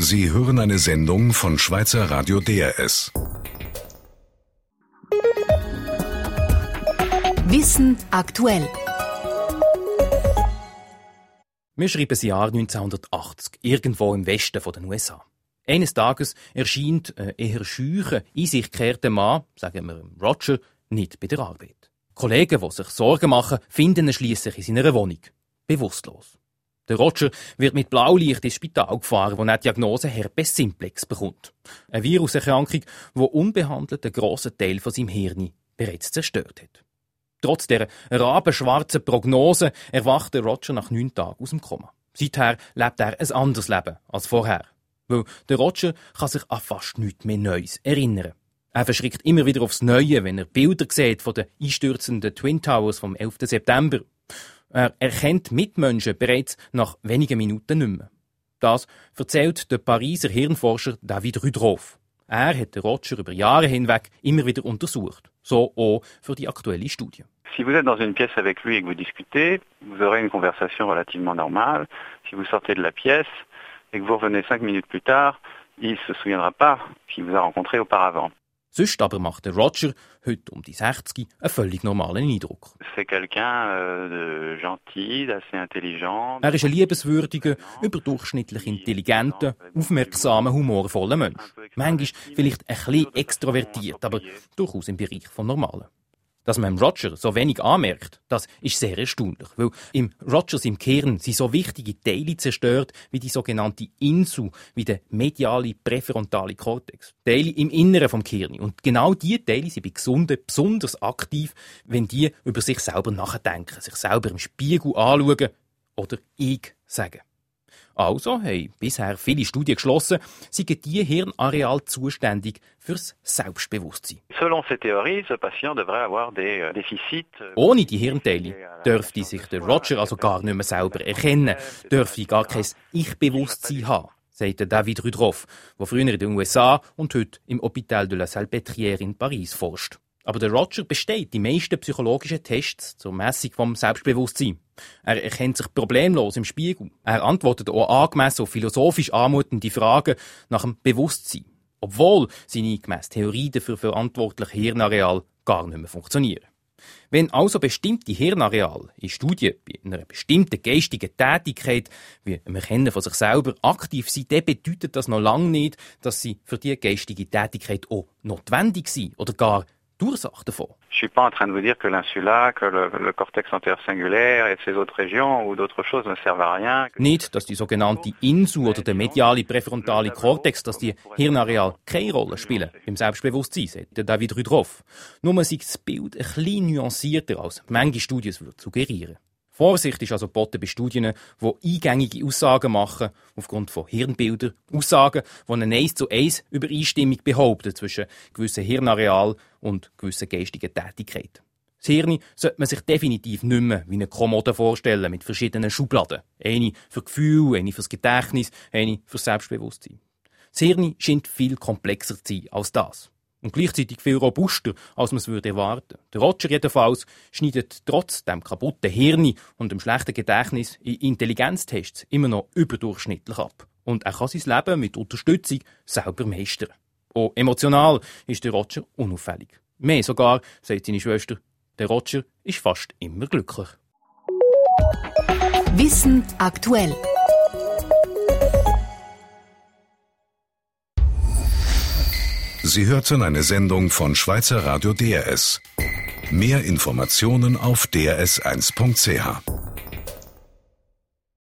Sie hören eine Sendung von Schweizer Radio DRS. Wissen aktuell. Wir schreiben das Jahr 1980, irgendwo im Westen der USA. Eines Tages erscheint ein eher schücher, in sich gekehrter Mann, sagen wir Roger, nicht bei der Arbeit. Kollegen, die sich Sorgen machen, finden ihn schliesslich in seiner Wohnung. Bewusstlos. Der Roger wird mit Blaulicht ins Spital gefahren, wo er die Diagnose Herpes simplex bekommt. Eine Viruserkrankung, die unbehandelt einen grossen Teil von seinem Hirn bereits zerstört hat. Trotz der rabenschwarzen Prognose erwacht der Roger nach neun Tagen aus dem Koma. Seither lebt er ein anderes Leben als vorher. Weil der Roger kann sich an fast nichts mehr Neues erinnern. Er verschrickt immer wieder aufs Neue, wenn er Bilder sieht von den einstürzenden Twin Towers vom 11. September. Er erkennt Mitmenschen bereits nach wenigen Minuten nicht mehr. Das erzählt der Pariser Hirnforscher David Rudroff. Er hat den Roger über Jahre hinweg immer wieder untersucht. So auch für die aktuelle Studie. Si vous êtes dans une pièce avec lui et que vous discutez, vous aurez une conversation relativement normale. Si vous sortez de la pièce et que vous revenez cinq minutes plus tard, il se souviendra pas qu'il vous a rencontré auparavant. Sonst aber macht der Roger, heute um die 60, einen völlig normalen Eindruck. Euh. Er ist ein liebenswürdiger, überdurchschnittlich intelligenter, aufmerksamer, humorvoller Mensch. Manchmal vielleicht ein bisschen extrovertiert, aber durchaus im Bereich von Normalen. Dass man Roger so wenig anmerkt, das ist sehr erstaunlich, weil im Rogers im Kern sind so wichtige Teile zerstört wie die sogenannte Insu, wie der mediale präfrontale Kortex. Teile im Inneren vom Kern. Und genau diese Teile sind bei Gesunden besonders aktiv, wenn die über sich selber nachdenken, sich selber im Spiegel anschauen oder ich sagen. Also haben bisher viele Studien geschlossen, sind die Hirnareal zuständig fürs Selbstbewusstsein. Euh, euh, Ohne die Hirnteile dürfte sich der Roger also gar nicht mehr selber erkennen, dürfte gar kein Ich-Bewusstsein haben, sagt der David Rudroff, der früher in den USA und heute im Hôpital de la Salpêtrière in Paris forscht. Aber der Roger besteht die meisten psychologischen Tests zur Messung vom Selbstbewusstsein. Er erkennt sich problemlos im Spiegel. Er antwortet auch angemessen auf philosophisch anmutende Fragen nach dem Bewusstsein. Obwohl seine gemäss Theorie dafür verantwortliche Hirnareal gar nicht mehr funktionieren. Wenn also bestimmte Hirnareale in Studien bei einer bestimmten geistigen Tätigkeit, wie im Erkennen von sich selber, aktiv sind, dann bedeutet das noch lange nicht, dass sie für diese geistige Tätigkeit auch notwendig sind oder gar die Ursache davon. Je suis pas en train de vous dire que l'insula, que le, le cortex antérieur singulaire et ces autres régions ou d'autres choses ne servent à rien. Nicht, dass die sogenannte Insu oder der mediale präfrontale Kortex, dass die Hirnareal keine Rolle spielen im Selbstbewusstsein, sagt der David Rudroff. Nur man sieht das Bild ein bisschen nuancierter als manche Studien es würden suggerieren. Vorsicht ist also geboten bei Studien, die eingängige Aussagen machen, aufgrund von Hirnbildern, Aussagen, die eine 1 zu 1 Übereinstimmung behaupten zwischen gewissen Hirnareal und gewissen geistigen Tätigkeiten. Das Hirn sollte man sich definitiv nicht mehr wie eine Kommode vorstellen mit verschiedenen Schubladen. Eine für Gefühl, eine fürs Gedächtnis, eine fürs Selbstbewusstsein. Das Hirn scheint viel komplexer zu sein als das. Und gleichzeitig viel robuster, als man es würde erwarten. Der Roger jedenfalls schneidet trotz dem kaputten Hirn und dem schlechten Gedächtnis in Intelligenztests immer noch überdurchschnittlich ab. Und er kann sein Leben mit Unterstützung selber meistern. Auch emotional ist der Roger unauffällig. Mehr sogar, sagt seine Schwester, der Roger ist fast immer glücklich. Wissen aktuell. Sie hörten eine Sendung von Schweizer Radio DRS. Mehr Informationen auf drs1.ch.